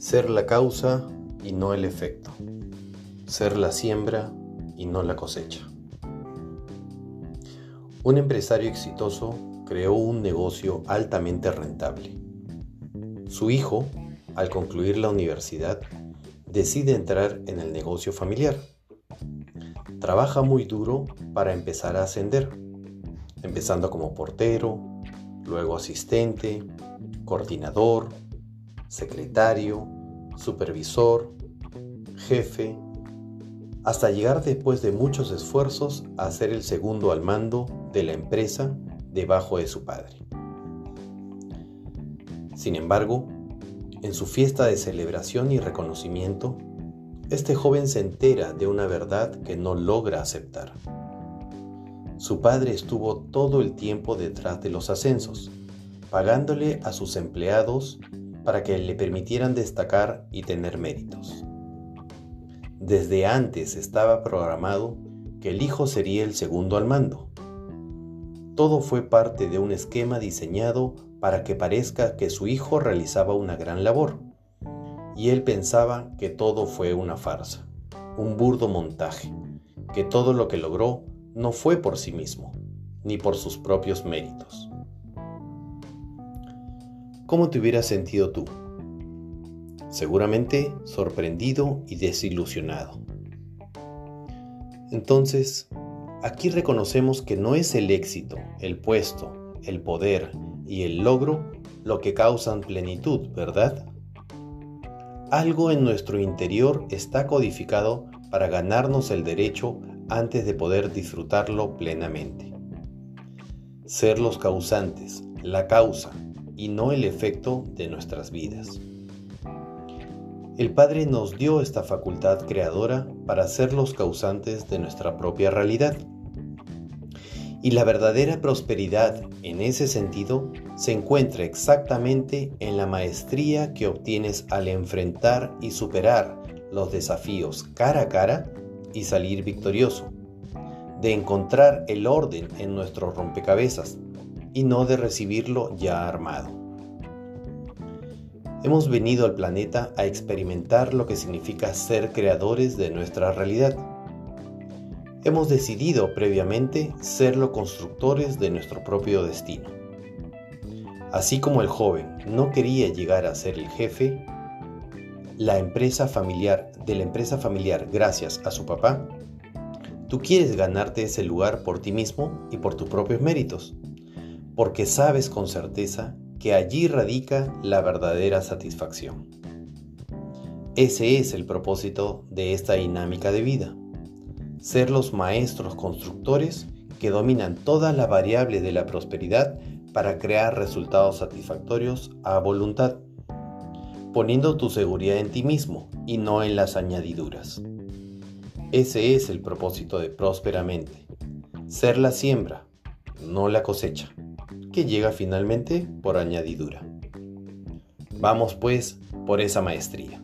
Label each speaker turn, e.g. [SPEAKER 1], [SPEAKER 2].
[SPEAKER 1] Ser la causa y no el efecto. Ser la siembra y no la cosecha. Un empresario exitoso creó un negocio altamente rentable. Su hijo, al concluir la universidad, decide entrar en el negocio familiar. Trabaja muy duro para empezar a ascender, empezando como portero, luego asistente, coordinador, secretario, supervisor, jefe, hasta llegar después de muchos esfuerzos a ser el segundo al mando de la empresa debajo de su padre. Sin embargo, en su fiesta de celebración y reconocimiento, este joven se entera de una verdad que no logra aceptar. Su padre estuvo todo el tiempo detrás de los ascensos, pagándole a sus empleados para que le permitieran destacar y tener méritos. Desde antes estaba programado que el hijo sería el segundo al mando. Todo fue parte de un esquema diseñado para que parezca que su hijo realizaba una gran labor, y él pensaba que todo fue una farsa, un burdo montaje, que todo lo que logró no fue por sí mismo, ni por sus propios méritos. ¿Cómo te hubieras sentido tú? Seguramente sorprendido y desilusionado. Entonces, aquí reconocemos que no es el éxito, el puesto, el poder y el logro lo que causan plenitud, ¿verdad? Algo en nuestro interior está codificado para ganarnos el derecho antes de poder disfrutarlo plenamente. Ser los causantes, la causa, y no el efecto de nuestras vidas. El Padre nos dio esta facultad creadora para ser los causantes de nuestra propia realidad. Y la verdadera prosperidad en ese sentido se encuentra exactamente en la maestría que obtienes al enfrentar y superar los desafíos cara a cara y salir victorioso, de encontrar el orden en nuestros rompecabezas y no de recibirlo ya armado. Hemos venido al planeta a experimentar lo que significa ser creadores de nuestra realidad. Hemos decidido previamente ser los constructores de nuestro propio destino. Así como el joven no quería llegar a ser el jefe, la empresa familiar de la empresa familiar gracias a su papá, tú quieres ganarte ese lugar por ti mismo y por tus propios méritos porque sabes con certeza que allí radica la verdadera satisfacción. Ese es el propósito de esta dinámica de vida, ser los maestros constructores que dominan todas las variables de la prosperidad para crear resultados satisfactorios a voluntad, poniendo tu seguridad en ti mismo y no en las añadiduras. Ese es el propósito de Prósperamente, ser la siembra, no la cosecha que llega finalmente por añadidura. Vamos pues por esa maestría.